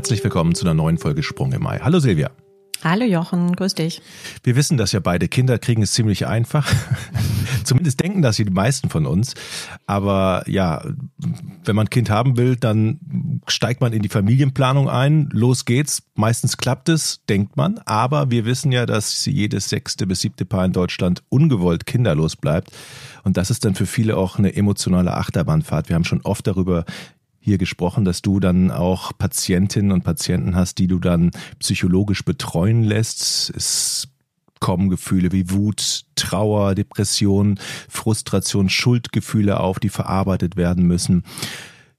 herzlich willkommen zu einer neuen Folge Sprung im Mai. Hallo Silvia. Hallo Jochen, grüß dich. Wir wissen, dass ja beide Kinder kriegen es ziemlich einfach. Zumindest denken das die meisten von uns. Aber ja, wenn man ein Kind haben will, dann steigt man in die Familienplanung ein. Los geht's. Meistens klappt es, denkt man. Aber wir wissen ja, dass jedes sechste bis siebte Paar in Deutschland ungewollt kinderlos bleibt. Und das ist dann für viele auch eine emotionale Achterbahnfahrt. Wir haben schon oft darüber hier gesprochen, dass du dann auch Patientinnen und Patienten hast, die du dann psychologisch betreuen lässt. Es kommen Gefühle wie Wut, Trauer, Depression, Frustration, Schuldgefühle auf, die verarbeitet werden müssen.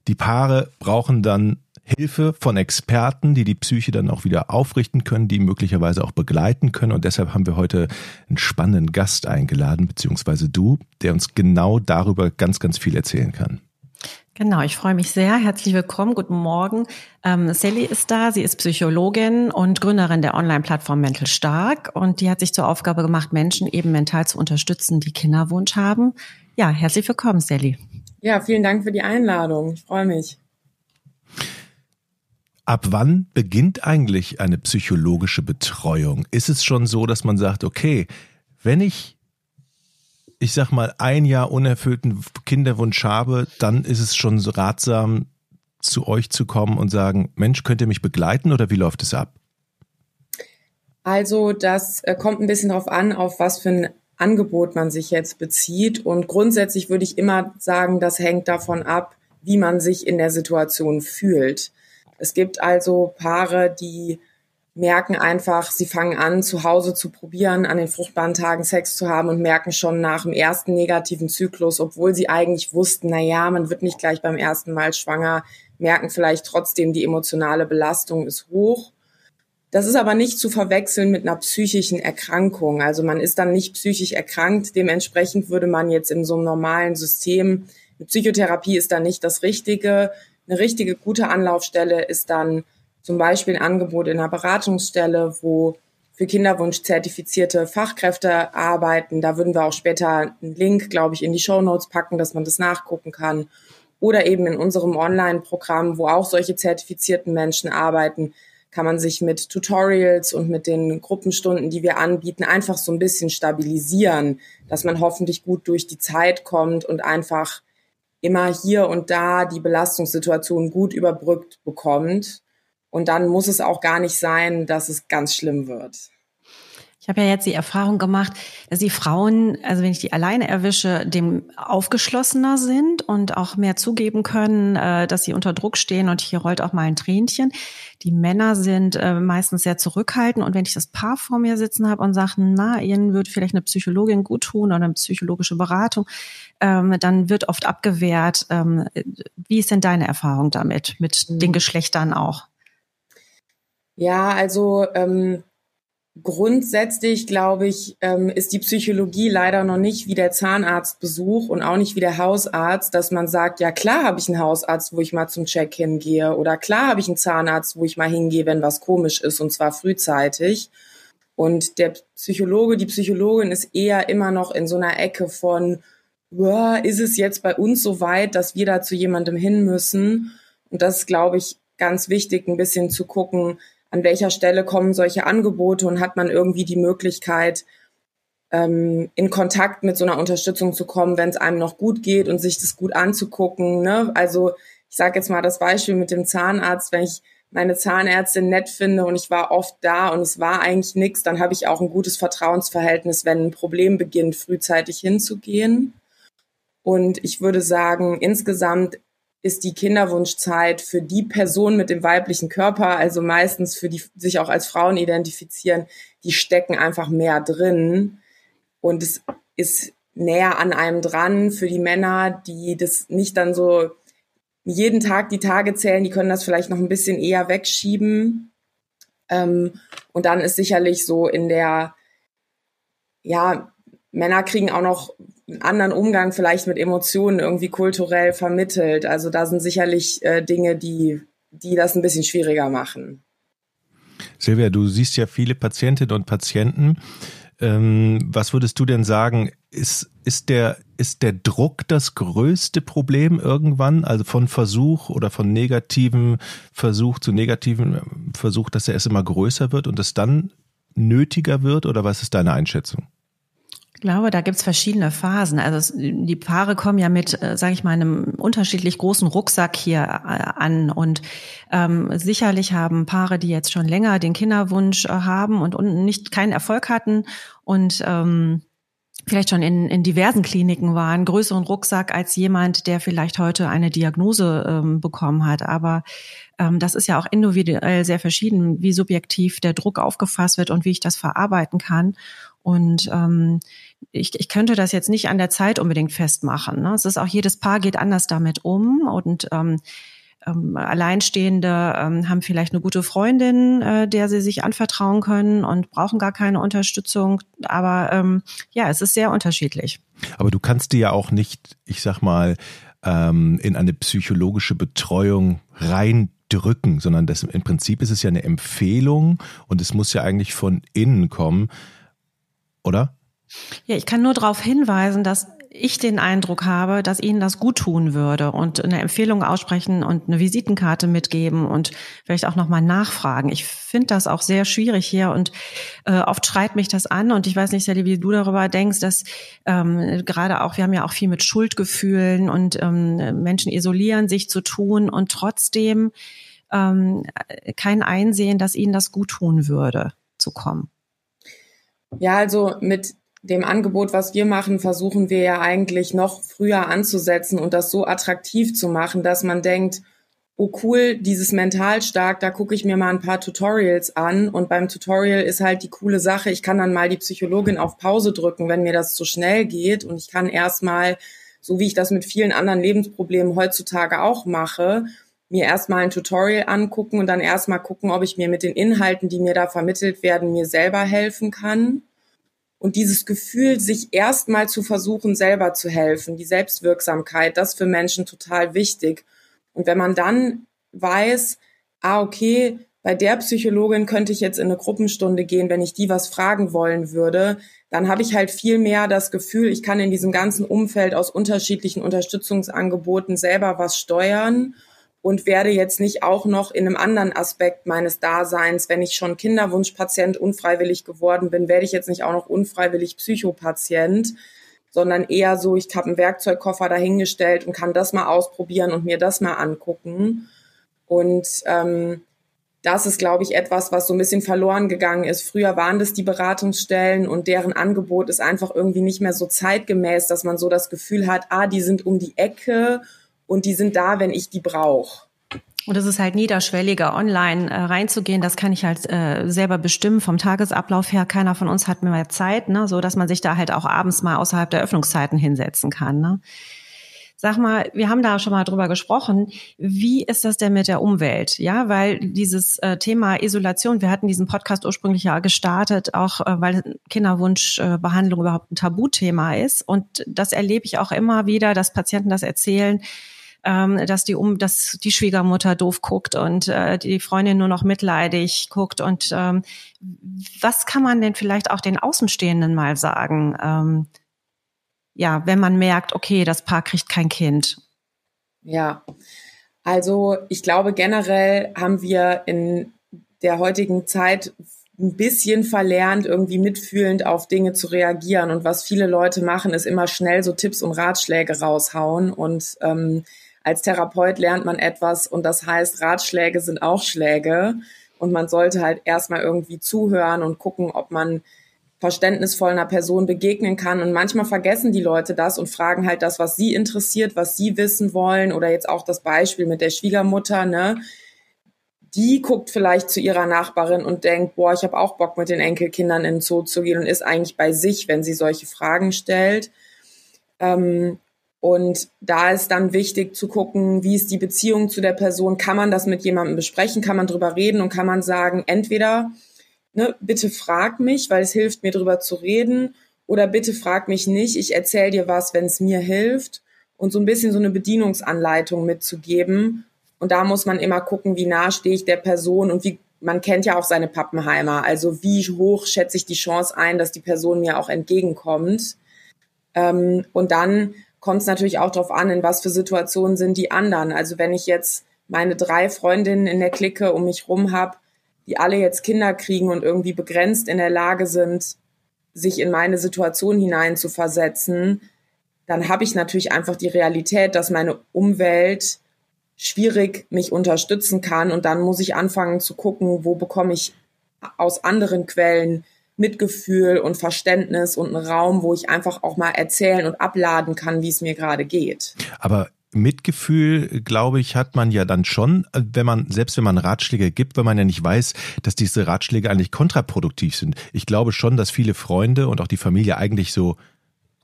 Die Paare brauchen dann Hilfe von Experten, die die Psyche dann auch wieder aufrichten können, die möglicherweise auch begleiten können. Und deshalb haben wir heute einen spannenden Gast eingeladen, beziehungsweise du, der uns genau darüber ganz, ganz viel erzählen kann. Genau, ich freue mich sehr. Herzlich willkommen, guten Morgen. Ähm, Sally ist da, sie ist Psychologin und Gründerin der Online-Plattform Mental Stark und die hat sich zur Aufgabe gemacht, Menschen eben mental zu unterstützen, die Kinderwunsch haben. Ja, herzlich willkommen, Sally. Ja, vielen Dank für die Einladung. Ich freue mich. Ab wann beginnt eigentlich eine psychologische Betreuung? Ist es schon so, dass man sagt, okay, wenn ich ich sag mal, ein Jahr unerfüllten Kinderwunsch habe, dann ist es schon ratsam, zu euch zu kommen und sagen, Mensch, könnt ihr mich begleiten oder wie läuft es ab? Also das äh, kommt ein bisschen darauf an, auf was für ein Angebot man sich jetzt bezieht. Und grundsätzlich würde ich immer sagen, das hängt davon ab, wie man sich in der Situation fühlt. Es gibt also Paare, die merken einfach, sie fangen an, zu Hause zu probieren, an den fruchtbaren Tagen Sex zu haben und merken schon nach dem ersten negativen Zyklus, obwohl sie eigentlich wussten, na ja, man wird nicht gleich beim ersten Mal schwanger, merken vielleicht trotzdem, die emotionale Belastung ist hoch. Das ist aber nicht zu verwechseln mit einer psychischen Erkrankung. Also man ist dann nicht psychisch erkrankt. Dementsprechend würde man jetzt in so einem normalen System, eine Psychotherapie ist dann nicht das Richtige. Eine richtige gute Anlaufstelle ist dann zum Beispiel ein Angebot in einer Beratungsstelle, wo für Kinderwunsch zertifizierte Fachkräfte arbeiten. Da würden wir auch später einen Link, glaube ich, in die Show Notes packen, dass man das nachgucken kann. Oder eben in unserem Online-Programm, wo auch solche zertifizierten Menschen arbeiten, kann man sich mit Tutorials und mit den Gruppenstunden, die wir anbieten, einfach so ein bisschen stabilisieren, dass man hoffentlich gut durch die Zeit kommt und einfach immer hier und da die Belastungssituation gut überbrückt bekommt und dann muss es auch gar nicht sein, dass es ganz schlimm wird. Ich habe ja jetzt die Erfahrung gemacht, dass die Frauen, also wenn ich die alleine erwische, dem aufgeschlossener sind und auch mehr zugeben können, äh, dass sie unter Druck stehen und hier rollt auch mal ein Tränchen. Die Männer sind äh, meistens sehr zurückhaltend und wenn ich das Paar vor mir sitzen habe und sage, na, ihnen würde vielleicht eine Psychologin gut tun oder eine psychologische Beratung, ähm, dann wird oft abgewehrt. Ähm, wie ist denn deine Erfahrung damit, mit den mhm. Geschlechtern auch? Ja, also ähm, grundsätzlich glaube ich, ähm, ist die Psychologie leider noch nicht wie der Zahnarztbesuch und auch nicht wie der Hausarzt, dass man sagt, ja klar habe ich einen Hausarzt, wo ich mal zum Check hingehe oder klar habe ich einen Zahnarzt, wo ich mal hingehe, wenn was komisch ist und zwar frühzeitig. Und der Psychologe, die Psychologin ist eher immer noch in so einer Ecke von, ist es jetzt bei uns so weit, dass wir da zu jemandem hin müssen? Und das ist, glaube ich, ganz wichtig, ein bisschen zu gucken, an welcher Stelle kommen solche Angebote und hat man irgendwie die Möglichkeit, ähm, in Kontakt mit so einer Unterstützung zu kommen, wenn es einem noch gut geht und sich das gut anzugucken. Ne? Also ich sage jetzt mal das Beispiel mit dem Zahnarzt, wenn ich meine Zahnärztin nett finde und ich war oft da und es war eigentlich nichts, dann habe ich auch ein gutes Vertrauensverhältnis, wenn ein Problem beginnt, frühzeitig hinzugehen. Und ich würde sagen, insgesamt ist die Kinderwunschzeit für die Person mit dem weiblichen Körper, also meistens für die sich auch als Frauen identifizieren, die stecken einfach mehr drin. Und es ist näher an einem dran für die Männer, die das nicht dann so jeden Tag die Tage zählen, die können das vielleicht noch ein bisschen eher wegschieben. Ähm, und dann ist sicherlich so in der, ja, Männer kriegen auch noch einen anderen Umgang vielleicht mit Emotionen irgendwie kulturell vermittelt. Also da sind sicherlich äh, Dinge, die, die das ein bisschen schwieriger machen. Silvia, du siehst ja viele Patientinnen und Patienten. Ähm, was würdest du denn sagen, ist, ist, der, ist der Druck das größte Problem irgendwann? Also von Versuch oder von negativen Versuch zu negativen Versuch, dass er es immer größer wird und es dann nötiger wird? Oder was ist deine Einschätzung? Ich glaube, da gibt's verschiedene Phasen. Also die Paare kommen ja mit, äh, sage ich mal, einem unterschiedlich großen Rucksack hier äh, an. Und ähm, sicherlich haben Paare, die jetzt schon länger den Kinderwunsch äh, haben und, und nicht keinen Erfolg hatten und ähm, vielleicht schon in, in diversen Kliniken waren, größeren Rucksack als jemand, der vielleicht heute eine Diagnose ähm, bekommen hat. Aber ähm, das ist ja auch individuell sehr verschieden, wie subjektiv der Druck aufgefasst wird und wie ich das verarbeiten kann. Und ähm, ich, ich könnte das jetzt nicht an der Zeit unbedingt festmachen. Ne? Es ist auch jedes Paar geht anders damit um und ähm, ähm, Alleinstehende ähm, haben vielleicht eine gute Freundin, äh, der sie sich anvertrauen können und brauchen gar keine Unterstützung. Aber ähm, ja, es ist sehr unterschiedlich. Aber du kannst dir ja auch nicht, ich sag mal, ähm, in eine psychologische Betreuung reindrücken, sondern das im Prinzip ist es ja eine Empfehlung und es muss ja eigentlich von innen kommen, oder? Ja, ich kann nur darauf hinweisen, dass ich den Eindruck habe, dass Ihnen das gut tun würde und eine Empfehlung aussprechen und eine Visitenkarte mitgeben und vielleicht auch nochmal nachfragen. Ich finde das auch sehr schwierig hier und äh, oft schreit mich das an und ich weiß nicht, Sally, wie du darüber denkst, dass ähm, gerade auch, wir haben ja auch viel mit Schuldgefühlen und ähm, Menschen isolieren sich zu tun und trotzdem ähm, kein Einsehen, dass ihnen das gut tun würde, zu kommen. Ja, also mit dem Angebot, was wir machen, versuchen wir ja eigentlich noch früher anzusetzen und das so attraktiv zu machen, dass man denkt, oh cool, dieses mental stark, da gucke ich mir mal ein paar Tutorials an und beim Tutorial ist halt die coole Sache, ich kann dann mal die Psychologin auf Pause drücken, wenn mir das zu schnell geht und ich kann erstmal, so wie ich das mit vielen anderen Lebensproblemen heutzutage auch mache, mir erstmal ein Tutorial angucken und dann erstmal gucken, ob ich mir mit den Inhalten, die mir da vermittelt werden, mir selber helfen kann. Und dieses Gefühl, sich erstmal zu versuchen, selber zu helfen, die Selbstwirksamkeit, das für Menschen total wichtig. Und wenn man dann weiß, ah, okay, bei der Psychologin könnte ich jetzt in eine Gruppenstunde gehen, wenn ich die was fragen wollen würde, dann habe ich halt viel mehr das Gefühl, ich kann in diesem ganzen Umfeld aus unterschiedlichen Unterstützungsangeboten selber was steuern und werde jetzt nicht auch noch in einem anderen Aspekt meines Daseins, wenn ich schon Kinderwunschpatient unfreiwillig geworden bin, werde ich jetzt nicht auch noch unfreiwillig Psychopatient, sondern eher so, ich habe einen Werkzeugkoffer dahingestellt und kann das mal ausprobieren und mir das mal angucken. Und ähm, das ist, glaube ich, etwas, was so ein bisschen verloren gegangen ist. Früher waren das die Beratungsstellen und deren Angebot ist einfach irgendwie nicht mehr so zeitgemäß, dass man so das Gefühl hat, ah, die sind um die Ecke und die sind da, wenn ich die brauche. Und es ist halt niederschwelliger, online äh, reinzugehen. Das kann ich halt äh, selber bestimmen vom Tagesablauf her. Keiner von uns hat mehr Zeit, ne, so dass man sich da halt auch abends mal außerhalb der Öffnungszeiten hinsetzen kann. Ne. Sag mal, wir haben da schon mal drüber gesprochen. Wie ist das denn mit der Umwelt? Ja, weil dieses äh, Thema Isolation, wir hatten diesen Podcast ursprünglich ja gestartet, auch äh, weil Kinderwunschbehandlung äh, überhaupt ein Tabuthema ist. Und das erlebe ich auch immer wieder, dass Patienten das erzählen ähm, dass die um, dass die Schwiegermutter doof guckt und äh, die Freundin nur noch mitleidig guckt. Und ähm, was kann man denn vielleicht auch den Außenstehenden mal sagen? Ähm, ja, wenn man merkt, okay, das Paar kriegt kein Kind. Ja, also ich glaube generell haben wir in der heutigen Zeit ein bisschen verlernt, irgendwie mitfühlend auf Dinge zu reagieren. Und was viele Leute machen, ist immer schnell so Tipps und Ratschläge raushauen. Und ähm, als Therapeut lernt man etwas und das heißt, Ratschläge sind auch Schläge und man sollte halt erstmal irgendwie zuhören und gucken, ob man verständnisvoll einer Person begegnen kann. Und manchmal vergessen die Leute das und fragen halt das, was sie interessiert, was sie wissen wollen. Oder jetzt auch das Beispiel mit der Schwiegermutter, ne? Die guckt vielleicht zu ihrer Nachbarin und denkt, boah, ich habe auch Bock, mit den Enkelkindern in den Zoo zu gehen und ist eigentlich bei sich, wenn sie solche Fragen stellt. Ähm, und da ist dann wichtig zu gucken, wie ist die Beziehung zu der Person? Kann man das mit jemandem besprechen? Kann man drüber reden und kann man sagen, entweder, ne, bitte frag mich, weil es hilft mir drüber zu reden, oder bitte frag mich nicht, ich erzähle dir was, wenn es mir hilft. Und so ein bisschen so eine Bedienungsanleitung mitzugeben. Und da muss man immer gucken, wie nah stehe ich der Person und wie, man kennt ja auch seine Pappenheimer. Also wie hoch schätze ich die Chance ein, dass die Person mir auch entgegenkommt Ähm, und dann kommt es natürlich auch darauf an, in was für Situationen sind die anderen. Also wenn ich jetzt meine drei Freundinnen in der Clique um mich rum habe, die alle jetzt Kinder kriegen und irgendwie begrenzt in der Lage sind, sich in meine Situation hinein zu versetzen, dann habe ich natürlich einfach die Realität, dass meine Umwelt schwierig mich unterstützen kann und dann muss ich anfangen zu gucken, wo bekomme ich aus anderen Quellen Mitgefühl und Verständnis und einen Raum, wo ich einfach auch mal erzählen und abladen kann, wie es mir gerade geht. Aber Mitgefühl, glaube ich, hat man ja dann schon, wenn man, selbst wenn man Ratschläge gibt, wenn man ja nicht weiß, dass diese Ratschläge eigentlich kontraproduktiv sind. Ich glaube schon, dass viele Freunde und auch die Familie eigentlich so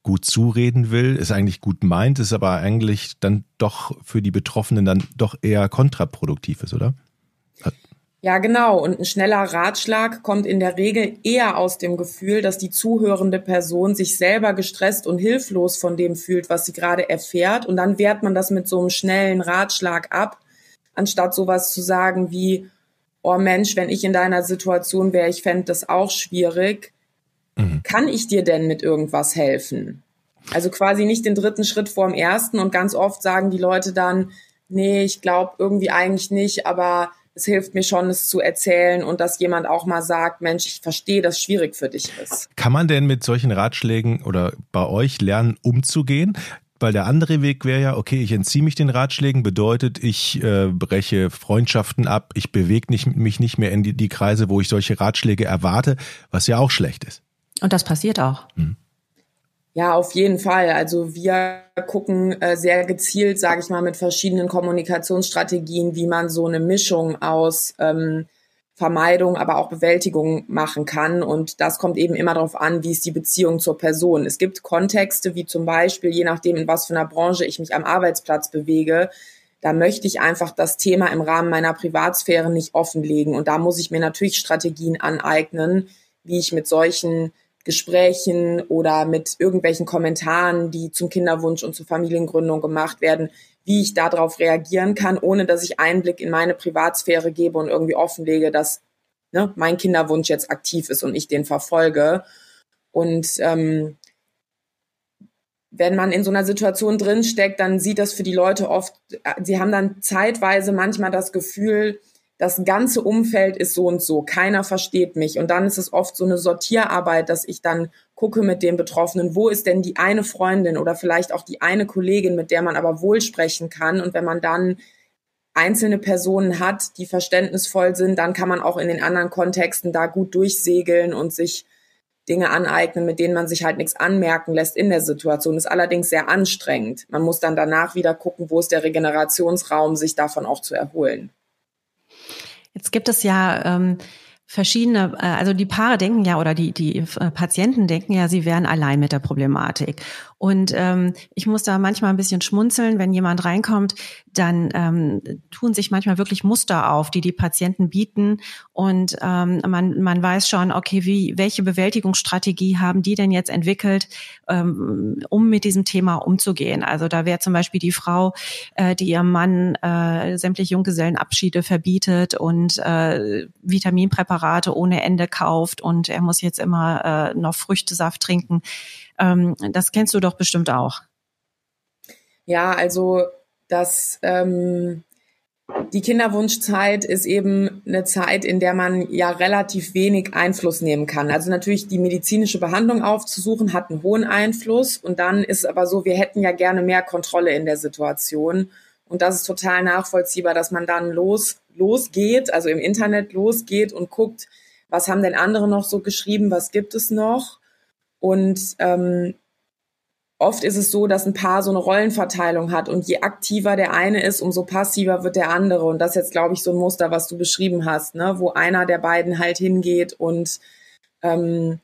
gut zureden will, es eigentlich gut meint, ist aber eigentlich dann doch für die Betroffenen dann doch eher kontraproduktiv ist, oder? Ja, genau. Und ein schneller Ratschlag kommt in der Regel eher aus dem Gefühl, dass die zuhörende Person sich selber gestresst und hilflos von dem fühlt, was sie gerade erfährt. Und dann wehrt man das mit so einem schnellen Ratschlag ab, anstatt sowas zu sagen wie, oh Mensch, wenn ich in deiner Situation wäre, ich fände das auch schwierig. Mhm. Kann ich dir denn mit irgendwas helfen? Also quasi nicht den dritten Schritt vor dem ersten. Und ganz oft sagen die Leute dann, nee, ich glaube irgendwie eigentlich nicht, aber es hilft mir schon, es zu erzählen und dass jemand auch mal sagt, Mensch, ich verstehe, dass es schwierig für dich ist. Kann man denn mit solchen Ratschlägen oder bei euch lernen, umzugehen? Weil der andere Weg wäre ja, okay, ich entziehe mich den Ratschlägen, bedeutet, ich äh, breche Freundschaften ab, ich bewege nicht, mich nicht mehr in die, die Kreise, wo ich solche Ratschläge erwarte, was ja auch schlecht ist. Und das passiert auch. Hm. Ja, auf jeden Fall. Also wir gucken äh, sehr gezielt, sage ich mal, mit verschiedenen Kommunikationsstrategien, wie man so eine Mischung aus ähm, Vermeidung, aber auch Bewältigung machen kann. Und das kommt eben immer darauf an, wie ist die Beziehung zur Person. Es gibt Kontexte, wie zum Beispiel, je nachdem, in was für einer Branche ich mich am Arbeitsplatz bewege, da möchte ich einfach das Thema im Rahmen meiner Privatsphäre nicht offenlegen. Und da muss ich mir natürlich Strategien aneignen, wie ich mit solchen Gesprächen oder mit irgendwelchen Kommentaren, die zum Kinderwunsch und zur Familiengründung gemacht werden, wie ich darauf reagieren kann, ohne dass ich Einblick in meine Privatsphäre gebe und irgendwie offenlege, dass ne, mein Kinderwunsch jetzt aktiv ist und ich den verfolge. Und ähm, wenn man in so einer Situation drinsteckt, dann sieht das für die Leute oft, sie haben dann zeitweise manchmal das Gefühl, das ganze Umfeld ist so und so, keiner versteht mich. Und dann ist es oft so eine Sortierarbeit, dass ich dann gucke mit den Betroffenen, wo ist denn die eine Freundin oder vielleicht auch die eine Kollegin, mit der man aber wohl sprechen kann. Und wenn man dann einzelne Personen hat, die verständnisvoll sind, dann kann man auch in den anderen Kontexten da gut durchsegeln und sich Dinge aneignen, mit denen man sich halt nichts anmerken lässt in der Situation. Ist allerdings sehr anstrengend. Man muss dann danach wieder gucken, wo ist der Regenerationsraum, sich davon auch zu erholen. Jetzt gibt es ja ähm, verschiedene, äh, also die Paare denken ja oder die, die äh, Patienten denken ja, sie wären allein mit der Problematik. Und ähm, ich muss da manchmal ein bisschen schmunzeln, wenn jemand reinkommt, dann ähm, tun sich manchmal wirklich Muster auf, die die Patienten bieten. Und ähm, man, man weiß schon, okay, wie, welche Bewältigungsstrategie haben die denn jetzt entwickelt, ähm, um mit diesem Thema umzugehen? Also da wäre zum Beispiel die Frau, äh, die ihrem Mann äh, sämtliche Junggesellenabschiede verbietet und äh, Vitaminpräparate ohne Ende kauft und er muss jetzt immer äh, noch Früchtesaft trinken. Ähm, das kennst du doch bestimmt auch. Ja, also das ähm, die Kinderwunschzeit ist eben eine Zeit, in der man ja relativ wenig Einfluss nehmen kann. Also natürlich die medizinische Behandlung aufzusuchen hat einen hohen Einfluss und dann ist aber so, wir hätten ja gerne mehr Kontrolle in der Situation und das ist total nachvollziehbar, dass man dann los losgeht, also im Internet losgeht und guckt, was haben denn andere noch so geschrieben, was gibt es noch und ähm, oft ist es so, dass ein Paar so eine Rollenverteilung hat und je aktiver der eine ist, umso passiver wird der andere. Und das ist jetzt, glaube ich, so ein Muster, was du beschrieben hast, ne? wo einer der beiden halt hingeht und ähm,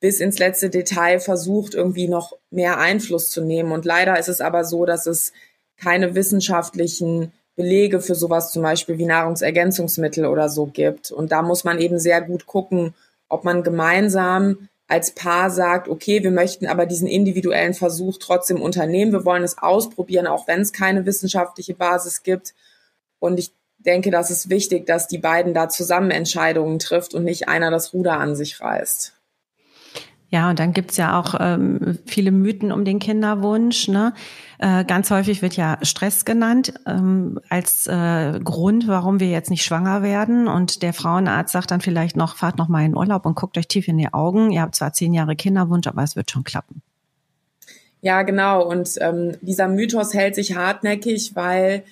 bis ins letzte Detail versucht, irgendwie noch mehr Einfluss zu nehmen. Und leider ist es aber so, dass es keine wissenschaftlichen Belege für sowas zum Beispiel wie Nahrungsergänzungsmittel oder so gibt. Und da muss man eben sehr gut gucken, ob man gemeinsam als Paar sagt, okay, wir möchten aber diesen individuellen Versuch trotzdem unternehmen. Wir wollen es ausprobieren, auch wenn es keine wissenschaftliche Basis gibt. Und ich denke, das ist wichtig, dass die beiden da zusammen Entscheidungen trifft und nicht einer das Ruder an sich reißt. Ja, und dann gibt's ja auch ähm, viele Mythen um den Kinderwunsch. Ne? Äh, ganz häufig wird ja Stress genannt ähm, als äh, Grund, warum wir jetzt nicht schwanger werden. Und der Frauenarzt sagt dann vielleicht noch, fahrt noch mal in Urlaub und guckt euch tief in die Augen. Ihr habt zwar zehn Jahre Kinderwunsch, aber es wird schon klappen. Ja, genau. Und ähm, dieser Mythos hält sich hartnäckig, weil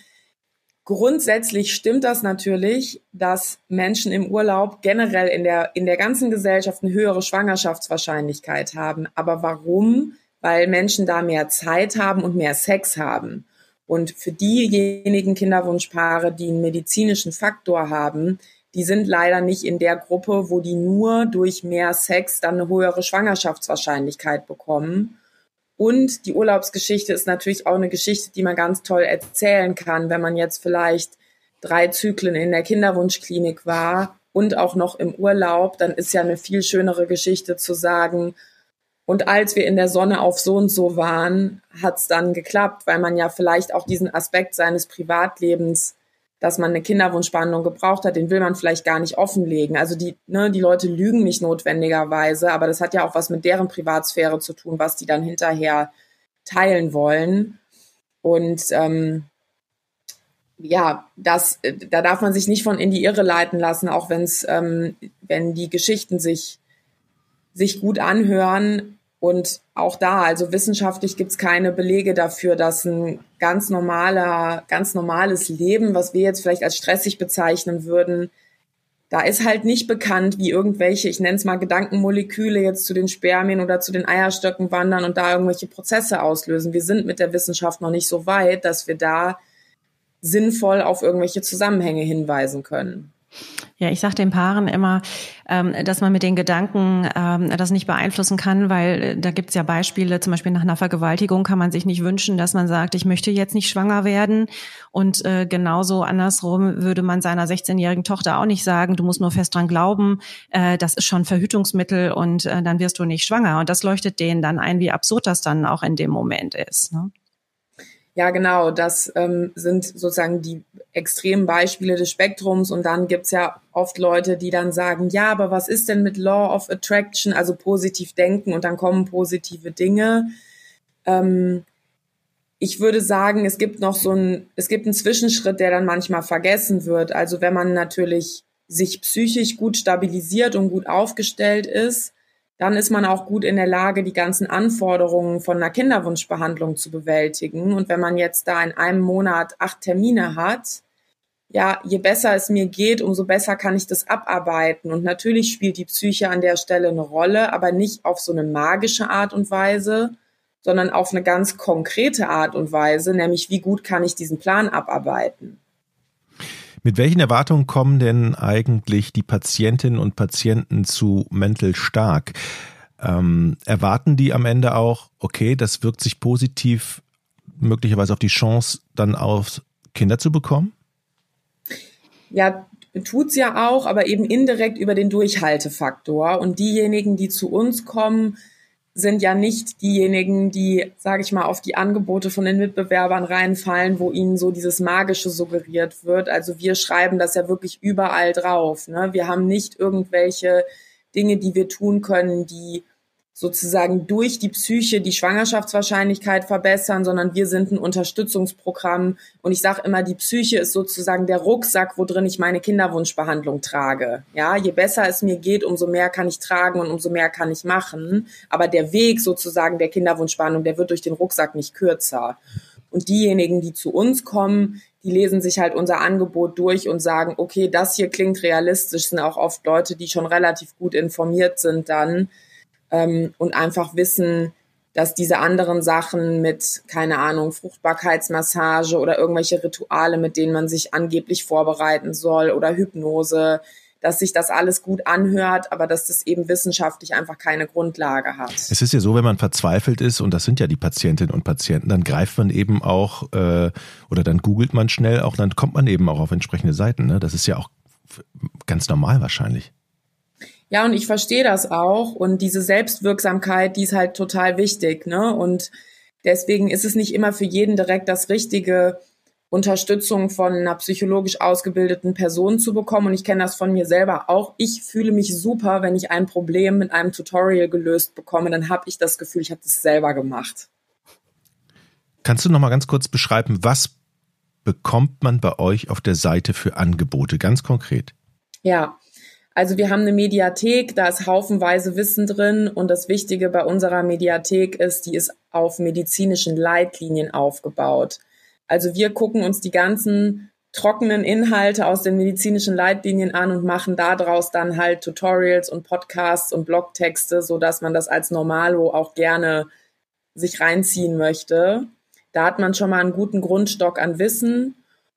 Grundsätzlich stimmt das natürlich, dass Menschen im Urlaub generell in der, in der ganzen Gesellschaft eine höhere Schwangerschaftswahrscheinlichkeit haben. Aber warum? Weil Menschen da mehr Zeit haben und mehr Sex haben. Und für diejenigen Kinderwunschpaare, die einen medizinischen Faktor haben, die sind leider nicht in der Gruppe, wo die nur durch mehr Sex dann eine höhere Schwangerschaftswahrscheinlichkeit bekommen. Und die Urlaubsgeschichte ist natürlich auch eine Geschichte, die man ganz toll erzählen kann, wenn man jetzt vielleicht drei Zyklen in der Kinderwunschklinik war und auch noch im Urlaub, dann ist ja eine viel schönere Geschichte zu sagen, und als wir in der Sonne auf so und so waren, hat es dann geklappt, weil man ja vielleicht auch diesen Aspekt seines Privatlebens dass man eine Kinderwunschbehandlung gebraucht hat, den will man vielleicht gar nicht offenlegen. Also die, ne, die Leute lügen nicht notwendigerweise, aber das hat ja auch was mit deren Privatsphäre zu tun, was die dann hinterher teilen wollen. Und ähm, ja, das, da darf man sich nicht von in die Irre leiten lassen, auch wenn es, ähm, wenn die Geschichten sich sich gut anhören. Und auch da, also wissenschaftlich gibt es keine Belege dafür, dass ein ganz normaler, ganz normales Leben, was wir jetzt vielleicht als stressig bezeichnen würden, da ist halt nicht bekannt, wie irgendwelche, ich nenne es mal Gedankenmoleküle jetzt zu den Spermien oder zu den Eierstöcken wandern und da irgendwelche Prozesse auslösen. Wir sind mit der Wissenschaft noch nicht so weit, dass wir da sinnvoll auf irgendwelche Zusammenhänge hinweisen können. Ja, ich sage den Paaren immer, ähm, dass man mit den Gedanken ähm, das nicht beeinflussen kann, weil äh, da gibt's ja Beispiele, zum Beispiel nach einer Vergewaltigung kann man sich nicht wünschen, dass man sagt, ich möchte jetzt nicht schwanger werden. Und äh, genauso andersrum würde man seiner 16-jährigen Tochter auch nicht sagen, du musst nur fest dran glauben, äh, das ist schon Verhütungsmittel und dann wirst du nicht schwanger. Und das leuchtet denen dann ein, wie absurd das dann auch in dem Moment ist. Ne? Ja, genau. Das ähm, sind sozusagen die extremen Beispiele des Spektrums. Und dann gibt's ja oft Leute, die dann sagen, ja, aber was ist denn mit Law of Attraction? Also positiv denken und dann kommen positive Dinge. Ähm, ich würde sagen, es gibt noch so ein, es gibt einen Zwischenschritt, der dann manchmal vergessen wird. Also wenn man natürlich sich psychisch gut stabilisiert und gut aufgestellt ist, dann ist man auch gut in der Lage, die ganzen Anforderungen von einer Kinderwunschbehandlung zu bewältigen. Und wenn man jetzt da in einem Monat acht Termine hat, ja, je besser es mir geht, umso besser kann ich das abarbeiten. Und natürlich spielt die Psyche an der Stelle eine Rolle, aber nicht auf so eine magische Art und Weise, sondern auf eine ganz konkrete Art und Weise, nämlich wie gut kann ich diesen Plan abarbeiten. Mit welchen Erwartungen kommen denn eigentlich die Patientinnen und Patienten zu Mental Stark? Ähm, erwarten die am Ende auch, okay, das wirkt sich positiv möglicherweise auf die Chance, dann auf Kinder zu bekommen? Ja, tut's ja auch, aber eben indirekt über den Durchhaltefaktor. Und diejenigen, die zu uns kommen, sind ja nicht diejenigen, die, sage ich mal, auf die Angebote von den Mitbewerbern reinfallen, wo ihnen so dieses Magische suggeriert wird. Also wir schreiben das ja wirklich überall drauf. Ne? Wir haben nicht irgendwelche Dinge, die wir tun können, die sozusagen durch die Psyche die Schwangerschaftswahrscheinlichkeit verbessern, sondern wir sind ein Unterstützungsprogramm. Und ich sage immer, die Psyche ist sozusagen der Rucksack, wo drin ich meine Kinderwunschbehandlung trage. Ja, je besser es mir geht, umso mehr kann ich tragen und umso mehr kann ich machen. Aber der Weg sozusagen der Kinderwunschbehandlung, der wird durch den Rucksack nicht kürzer. Und diejenigen, die zu uns kommen, die lesen sich halt unser Angebot durch und sagen, okay, das hier klingt realistisch, sind auch oft Leute, die schon relativ gut informiert sind dann ähm, und einfach wissen, dass diese anderen Sachen mit, keine Ahnung, Fruchtbarkeitsmassage oder irgendwelche Rituale, mit denen man sich angeblich vorbereiten soll oder Hypnose, dass sich das alles gut anhört, aber dass das eben wissenschaftlich einfach keine Grundlage hat. Es ist ja so, wenn man verzweifelt ist, und das sind ja die Patientinnen und Patienten, dann greift man eben auch äh, oder dann googelt man schnell auch, dann kommt man eben auch auf entsprechende Seiten. Ne? Das ist ja auch ganz normal wahrscheinlich. Ja, und ich verstehe das auch. Und diese Selbstwirksamkeit, die ist halt total wichtig. Ne? Und deswegen ist es nicht immer für jeden direkt das Richtige, Unterstützung von einer psychologisch ausgebildeten Person zu bekommen. Und ich kenne das von mir selber auch. Ich fühle mich super, wenn ich ein Problem mit einem Tutorial gelöst bekomme. Dann habe ich das Gefühl, ich habe das selber gemacht. Kannst du noch mal ganz kurz beschreiben, was bekommt man bei euch auf der Seite für Angebote, ganz konkret? Ja, also wir haben eine Mediathek, da ist haufenweise Wissen drin und das Wichtige bei unserer Mediathek ist, die ist auf medizinischen Leitlinien aufgebaut. Also wir gucken uns die ganzen trockenen Inhalte aus den medizinischen Leitlinien an und machen daraus dann halt Tutorials und Podcasts und Blogtexte, so dass man das als Normalo auch gerne sich reinziehen möchte. Da hat man schon mal einen guten Grundstock an Wissen.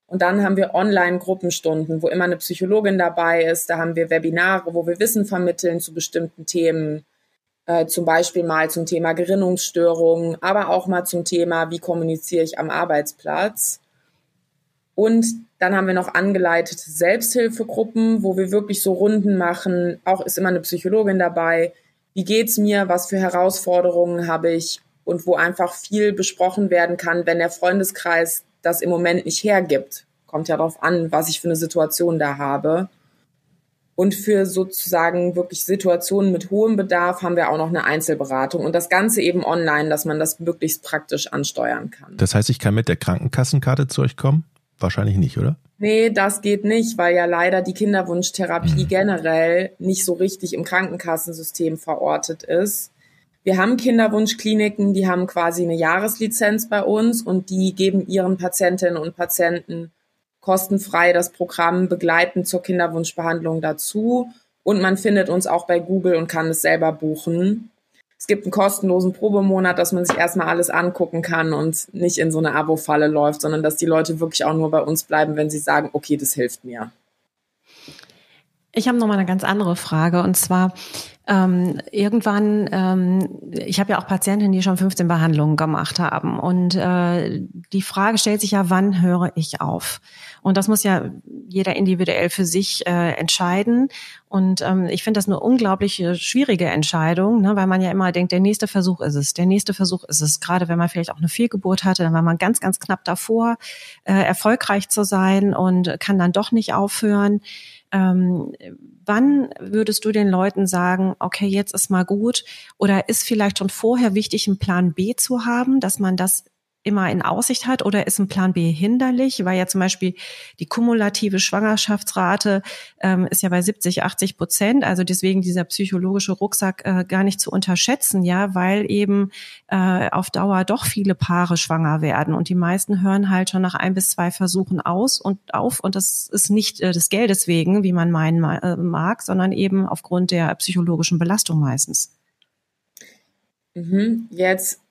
Und dann haben wir Online-Gruppenstunden, wo immer eine Psychologin dabei ist. Da haben wir Webinare, wo wir Wissen vermitteln zu bestimmten Themen äh, zum Beispiel mal zum Thema Gerinnungsstörungen, aber auch mal zum Thema, wie kommuniziere ich am Arbeitsplatz. Und dann haben wir noch angeleitete Selbsthilfegruppen, wo wir wirklich so Runden machen. Auch ist immer eine Psychologin dabei. Wie geht's mir? Was für Herausforderungen habe ich? Und wo einfach viel besprochen werden kann, wenn der Freundeskreis das im Moment nicht hergibt. Kommt ja darauf an, was ich für eine Situation da habe. Und für sozusagen wirklich Situationen mit hohem Bedarf haben wir auch noch eine Einzelberatung und das Ganze eben online, dass man das möglichst praktisch ansteuern kann. Das heißt, ich kann mit der Krankenkassenkarte zu euch kommen? Wahrscheinlich nicht, oder? Nee, das geht nicht, weil ja leider die Kinderwunschtherapie mhm. generell nicht so richtig im Krankenkassensystem verortet ist. Wir haben Kinderwunschkliniken, die haben quasi eine Jahreslizenz bei uns und die geben ihren Patientinnen und Patienten kostenfrei das Programm begleiten zur Kinderwunschbehandlung dazu. Und man findet uns auch bei Google und kann es selber buchen. Es gibt einen kostenlosen Probemonat, dass man sich erstmal alles angucken kann und nicht in so eine Abo-Falle läuft, sondern dass die Leute wirklich auch nur bei uns bleiben, wenn sie sagen, okay, das hilft mir. Ich habe noch mal eine ganz andere Frage und zwar ähm, irgendwann, ähm, ich habe ja auch Patientinnen, die schon 15 Behandlungen gemacht haben und äh, die Frage stellt sich ja, wann höre ich auf? Und das muss ja jeder individuell für sich äh, entscheiden. Und ähm, ich finde das eine unglaublich schwierige Entscheidung, ne, weil man ja immer denkt, der nächste Versuch ist es, der nächste Versuch ist es. Gerade wenn man vielleicht auch eine Fehlgeburt hatte, dann war man ganz, ganz knapp davor, äh, erfolgreich zu sein und kann dann doch nicht aufhören. Ähm, wann würdest du den Leuten sagen, okay, jetzt ist mal gut? Oder ist vielleicht schon vorher wichtig, einen Plan B zu haben, dass man das immer in Aussicht hat oder ist ein Plan B hinderlich, weil ja zum Beispiel die kumulative Schwangerschaftsrate ähm, ist ja bei 70, 80 Prozent, also deswegen dieser psychologische Rucksack äh, gar nicht zu unterschätzen, ja, weil eben äh, auf Dauer doch viele Paare schwanger werden und die meisten hören halt schon nach ein bis zwei Versuchen aus und auf und das ist nicht äh, des Geldes wegen, wie man meinen äh, mag, sondern eben aufgrund der psychologischen Belastung meistens. Mhm. Jetzt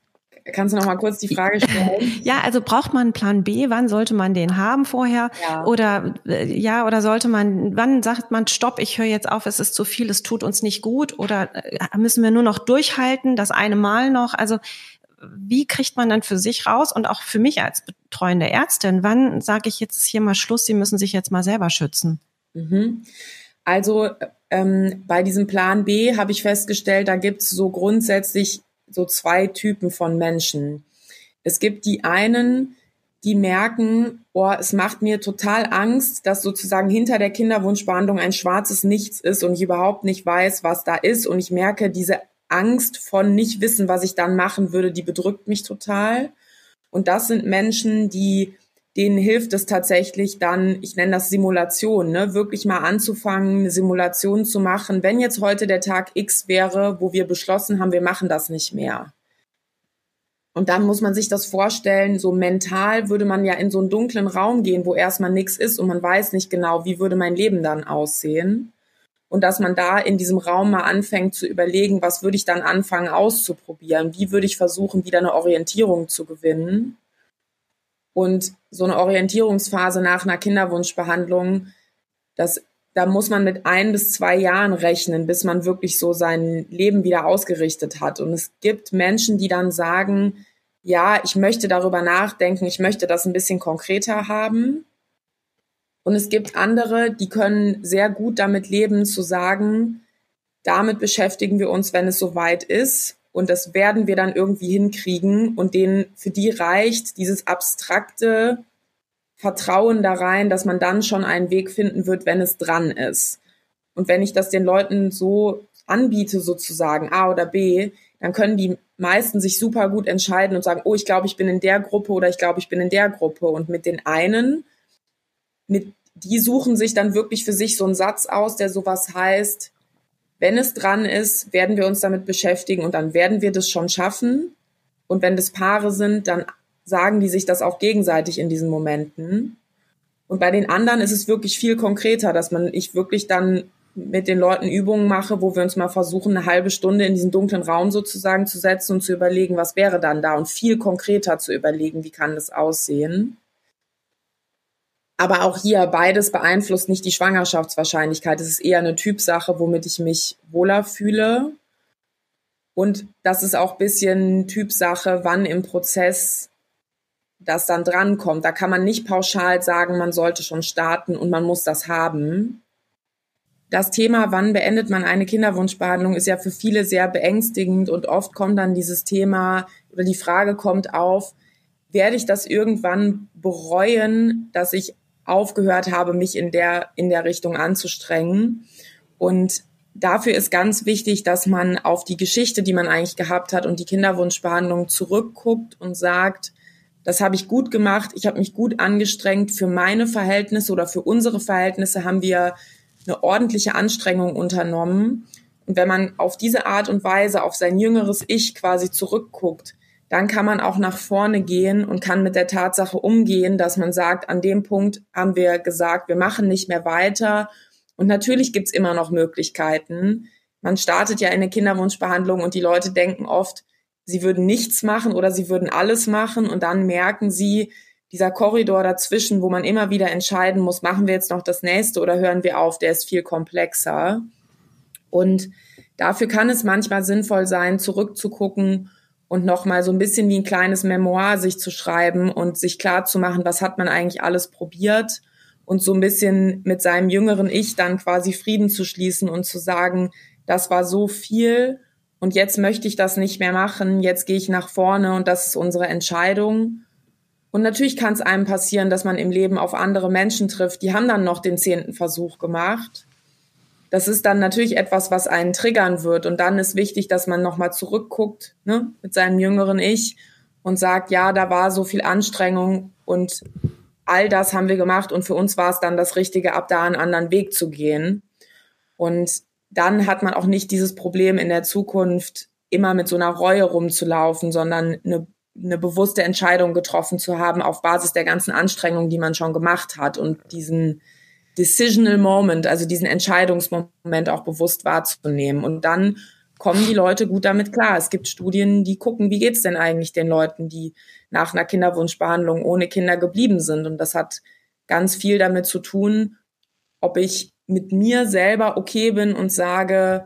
Kannst du noch mal kurz die Frage stellen? Ja, also braucht man einen Plan B? Wann sollte man den haben vorher? Ja. Oder äh, ja, oder sollte man? Wann sagt man Stopp? Ich höre jetzt auf. Es ist zu viel. Es tut uns nicht gut. Oder äh, müssen wir nur noch durchhalten? Das eine Mal noch? Also wie kriegt man dann für sich raus und auch für mich als betreuende Ärztin? Wann sage ich jetzt hier mal Schluss? Sie müssen sich jetzt mal selber schützen. Mhm. Also ähm, bei diesem Plan B habe ich festgestellt, da gibt es so grundsätzlich so zwei Typen von Menschen. Es gibt die einen, die merken, oh, es macht mir total Angst, dass sozusagen hinter der Kinderwunschbehandlung ein schwarzes Nichts ist und ich überhaupt nicht weiß, was da ist. Und ich merke, diese Angst von nicht wissen, was ich dann machen würde, die bedrückt mich total. Und das sind Menschen, die denen hilft es tatsächlich dann, ich nenne das Simulation, ne, wirklich mal anzufangen, eine Simulation zu machen. Wenn jetzt heute der Tag X wäre, wo wir beschlossen haben, wir machen das nicht mehr. Und dann muss man sich das vorstellen, so mental würde man ja in so einen dunklen Raum gehen, wo erstmal nichts ist und man weiß nicht genau, wie würde mein Leben dann aussehen. Und dass man da in diesem Raum mal anfängt zu überlegen, was würde ich dann anfangen auszuprobieren? Wie würde ich versuchen, wieder eine Orientierung zu gewinnen? Und so eine Orientierungsphase nach einer Kinderwunschbehandlung, das, da muss man mit ein bis zwei Jahren rechnen, bis man wirklich so sein Leben wieder ausgerichtet hat. Und es gibt Menschen, die dann sagen, ja, ich möchte darüber nachdenken, ich möchte das ein bisschen konkreter haben. Und es gibt andere, die können sehr gut damit leben, zu sagen, damit beschäftigen wir uns, wenn es soweit ist. Und das werden wir dann irgendwie hinkriegen. Und denen, für die reicht dieses abstrakte Vertrauen da rein, dass man dann schon einen Weg finden wird, wenn es dran ist. Und wenn ich das den Leuten so anbiete, sozusagen A oder B, dann können die meisten sich super gut entscheiden und sagen, oh, ich glaube, ich bin in der Gruppe oder ich glaube, ich bin in der Gruppe. Und mit den einen, mit, die suchen sich dann wirklich für sich so einen Satz aus, der sowas heißt, wenn es dran ist, werden wir uns damit beschäftigen und dann werden wir das schon schaffen. Und wenn das Paare sind, dann sagen die sich das auch gegenseitig in diesen Momenten. Und bei den anderen ist es wirklich viel konkreter, dass man ich wirklich dann mit den Leuten Übungen mache, wo wir uns mal versuchen, eine halbe Stunde in diesen dunklen Raum sozusagen zu setzen und zu überlegen, was wäre dann da und viel konkreter zu überlegen, wie kann das aussehen. Aber auch hier beides beeinflusst nicht die Schwangerschaftswahrscheinlichkeit. Es ist eher eine Typsache, womit ich mich wohler fühle. Und das ist auch bisschen Typsache, wann im Prozess das dann drankommt. Da kann man nicht pauschal sagen, man sollte schon starten und man muss das haben das Thema, wann beendet man eine Kinderwunschbehandlung, ist ja für viele sehr beängstigend und oft kommt dann dieses Thema oder die Frage kommt auf, werde ich das irgendwann bereuen, dass ich aufgehört habe, mich in der, in der Richtung anzustrengen? Und dafür ist ganz wichtig, dass man auf die Geschichte, die man eigentlich gehabt hat und die Kinderwunschbehandlung zurückguckt und sagt, das habe ich gut gemacht, ich habe mich gut angestrengt. Für meine Verhältnisse oder für unsere Verhältnisse haben wir eine ordentliche Anstrengung unternommen. Und wenn man auf diese Art und Weise auf sein jüngeres Ich quasi zurückguckt, dann kann man auch nach vorne gehen und kann mit der Tatsache umgehen, dass man sagt, an dem Punkt haben wir gesagt, wir machen nicht mehr weiter. Und natürlich gibt's immer noch Möglichkeiten. Man startet ja eine Kinderwunschbehandlung und die Leute denken oft, sie würden nichts machen oder sie würden alles machen und dann merken sie, dieser Korridor dazwischen, wo man immer wieder entscheiden muss, machen wir jetzt noch das nächste oder hören wir auf, der ist viel komplexer. Und dafür kann es manchmal sinnvoll sein, zurückzugucken und nochmal so ein bisschen wie ein kleines Memoir sich zu schreiben und sich klar zu machen, was hat man eigentlich alles probiert und so ein bisschen mit seinem jüngeren Ich dann quasi Frieden zu schließen und zu sagen, das war so viel und jetzt möchte ich das nicht mehr machen, jetzt gehe ich nach vorne und das ist unsere Entscheidung. Und natürlich kann es einem passieren, dass man im Leben auf andere Menschen trifft, die haben dann noch den zehnten Versuch gemacht. Das ist dann natürlich etwas, was einen triggern wird. Und dann ist wichtig, dass man nochmal zurückguckt ne, mit seinem jüngeren Ich und sagt, ja, da war so viel Anstrengung und all das haben wir gemacht und für uns war es dann das Richtige, ab da einen anderen Weg zu gehen. Und dann hat man auch nicht dieses Problem in der Zukunft, immer mit so einer Reue rumzulaufen, sondern eine eine bewusste Entscheidung getroffen zu haben auf Basis der ganzen Anstrengungen, die man schon gemacht hat und diesen Decisional Moment, also diesen Entscheidungsmoment auch bewusst wahrzunehmen. Und dann kommen die Leute gut damit klar. Es gibt Studien, die gucken, wie geht's denn eigentlich den Leuten, die nach einer Kinderwunschbehandlung ohne Kinder geblieben sind. Und das hat ganz viel damit zu tun, ob ich mit mir selber okay bin und sage,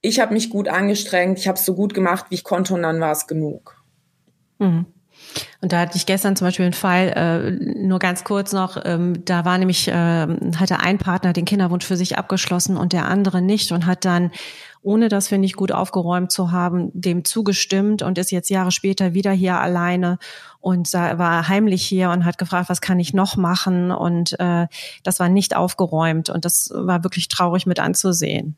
ich habe mich gut angestrengt, ich habe es so gut gemacht, wie ich konnte und dann war es genug. Mhm. Und da hatte ich gestern zum Beispiel einen Fall, äh, nur ganz kurz noch, ähm, da war nämlich, äh, hatte ein Partner den Kinderwunsch für sich abgeschlossen und der andere nicht und hat dann, ohne das finde ich gut aufgeräumt zu haben, dem zugestimmt und ist jetzt Jahre später wieder hier alleine und war heimlich hier und hat gefragt, was kann ich noch machen und äh, das war nicht aufgeräumt und das war wirklich traurig mit anzusehen.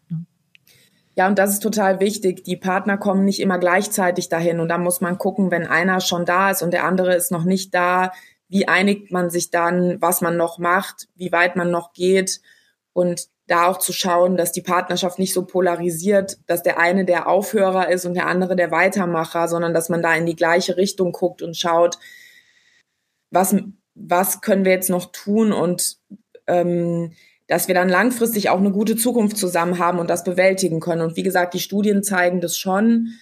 Ja, und das ist total wichtig. Die Partner kommen nicht immer gleichzeitig dahin. Und da muss man gucken, wenn einer schon da ist und der andere ist noch nicht da, wie einigt man sich dann, was man noch macht, wie weit man noch geht. Und da auch zu schauen, dass die Partnerschaft nicht so polarisiert, dass der eine der Aufhörer ist und der andere der Weitermacher, sondern dass man da in die gleiche Richtung guckt und schaut, was, was können wir jetzt noch tun und ähm, dass wir dann langfristig auch eine gute Zukunft zusammen haben und das bewältigen können. Und wie gesagt, die Studien zeigen das schon.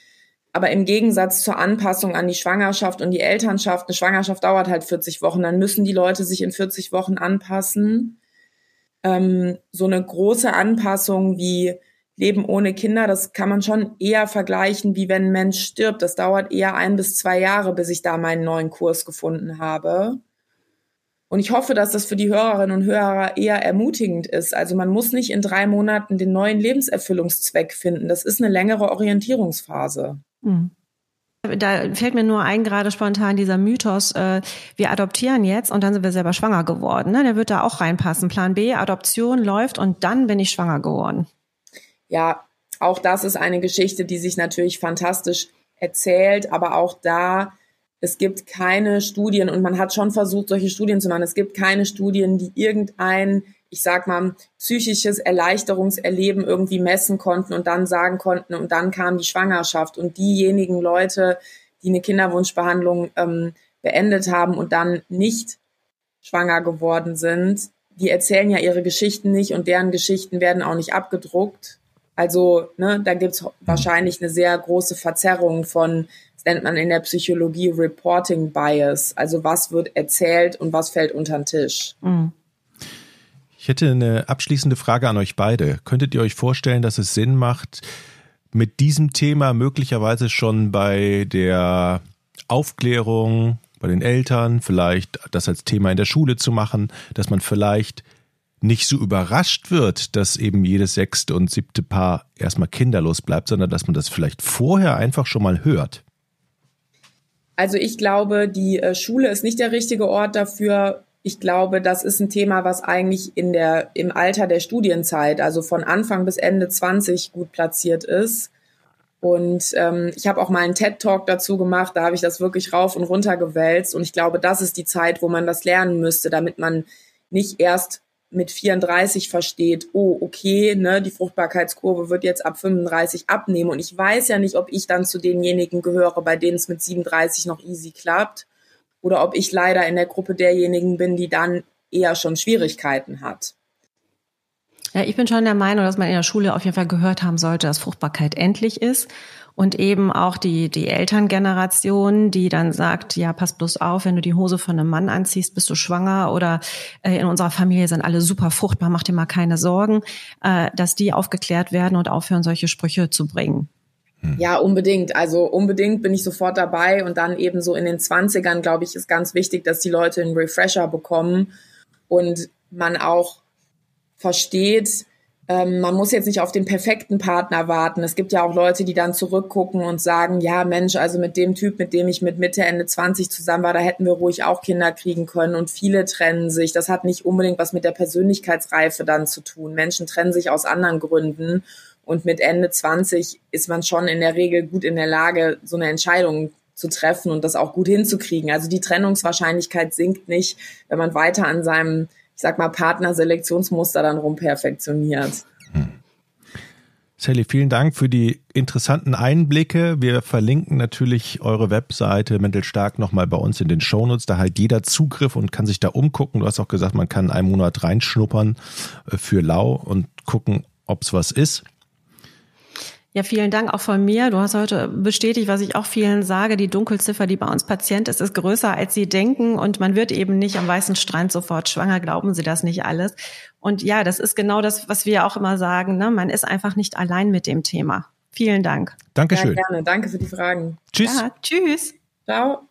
Aber im Gegensatz zur Anpassung an die Schwangerschaft und die Elternschaft, eine Schwangerschaft dauert halt 40 Wochen, dann müssen die Leute sich in 40 Wochen anpassen. Ähm, so eine große Anpassung wie Leben ohne Kinder, das kann man schon eher vergleichen, wie wenn ein Mensch stirbt. Das dauert eher ein bis zwei Jahre, bis ich da meinen neuen Kurs gefunden habe. Und ich hoffe, dass das für die Hörerinnen und Hörer eher ermutigend ist. Also man muss nicht in drei Monaten den neuen Lebenserfüllungszweck finden. Das ist eine längere Orientierungsphase. Mhm. Da fällt mir nur ein, gerade spontan dieser Mythos, äh, wir adoptieren jetzt und dann sind wir selber schwanger geworden. Ne? Der wird da auch reinpassen. Plan B, Adoption läuft und dann bin ich schwanger geworden. Ja, auch das ist eine Geschichte, die sich natürlich fantastisch erzählt, aber auch da, es gibt keine Studien und man hat schon versucht, solche Studien zu machen. Es gibt keine Studien, die irgendein ich sag mal, psychisches Erleichterungserleben irgendwie messen konnten und dann sagen konnten, und dann kam die Schwangerschaft. Und diejenigen Leute, die eine Kinderwunschbehandlung ähm, beendet haben und dann nicht schwanger geworden sind, die erzählen ja ihre Geschichten nicht und deren Geschichten werden auch nicht abgedruckt. Also ne, da gibt's wahrscheinlich eine sehr große Verzerrung von, nennt man in der Psychologie Reporting Bias. Also was wird erzählt und was fällt unter den Tisch. Mhm. Ich hätte eine abschließende Frage an euch beide. Könntet ihr euch vorstellen, dass es Sinn macht, mit diesem Thema möglicherweise schon bei der Aufklärung bei den Eltern, vielleicht das als Thema in der Schule zu machen, dass man vielleicht nicht so überrascht wird, dass eben jedes sechste und siebte Paar erstmal kinderlos bleibt, sondern dass man das vielleicht vorher einfach schon mal hört. Also ich glaube, die äh, Schule ist nicht der richtige Ort dafür ich glaube, das ist ein Thema, was eigentlich in der, im Alter der Studienzeit, also von Anfang bis Ende 20 gut platziert ist. Und ähm, ich habe auch mal einen TED-Talk dazu gemacht, da habe ich das wirklich rauf und runter gewälzt. Und ich glaube, das ist die Zeit, wo man das lernen müsste, damit man nicht erst mit 34 versteht, oh, okay, ne, die Fruchtbarkeitskurve wird jetzt ab 35 abnehmen. Und ich weiß ja nicht, ob ich dann zu denjenigen gehöre, bei denen es mit 37 noch easy klappt oder ob ich leider in der Gruppe derjenigen bin, die dann eher schon Schwierigkeiten hat. Ja, ich bin schon der Meinung, dass man in der Schule auf jeden Fall gehört haben sollte, dass Fruchtbarkeit endlich ist und eben auch die, die Elterngeneration, die dann sagt, ja, pass bloß auf, wenn du die Hose von einem Mann anziehst, bist du schwanger oder äh, in unserer Familie sind alle super fruchtbar, mach dir mal keine Sorgen, äh, dass die aufgeklärt werden und aufhören, solche Sprüche zu bringen. Hm. Ja, unbedingt. Also unbedingt bin ich sofort dabei. Und dann eben so in den Zwanzigern, glaube ich, ist ganz wichtig, dass die Leute einen Refresher bekommen und man auch versteht, ähm, man muss jetzt nicht auf den perfekten Partner warten. Es gibt ja auch Leute, die dann zurückgucken und sagen, ja Mensch, also mit dem Typ, mit dem ich mit Mitte, Ende 20 zusammen war, da hätten wir ruhig auch Kinder kriegen können. Und viele trennen sich. Das hat nicht unbedingt was mit der Persönlichkeitsreife dann zu tun. Menschen trennen sich aus anderen Gründen. Und mit Ende 20 ist man schon in der Regel gut in der Lage, so eine Entscheidung zu treffen und das auch gut hinzukriegen. Also die Trennungswahrscheinlichkeit sinkt nicht, wenn man weiter an seinem, ich sag mal, Partnerselektionsmuster dann rumperfektioniert. Hm. Sally, vielen Dank für die interessanten Einblicke. Wir verlinken natürlich eure Webseite Mental Stark nochmal bei uns in den Shownotes. Da hat jeder Zugriff und kann sich da umgucken. Du hast auch gesagt, man kann einen Monat reinschnuppern äh, für Lau und gucken, ob es was ist. Ja, vielen Dank auch von mir. Du hast heute bestätigt, was ich auch vielen sage. Die Dunkelziffer, die bei uns Patient ist, ist größer, als sie denken. Und man wird eben nicht am weißen Strand sofort schwanger. Glauben Sie das nicht alles? Und ja, das ist genau das, was wir auch immer sagen. Ne? Man ist einfach nicht allein mit dem Thema. Vielen Dank. Dankeschön. Ja, gerne. Danke für die Fragen. Tschüss. Ja, tschüss. Ciao.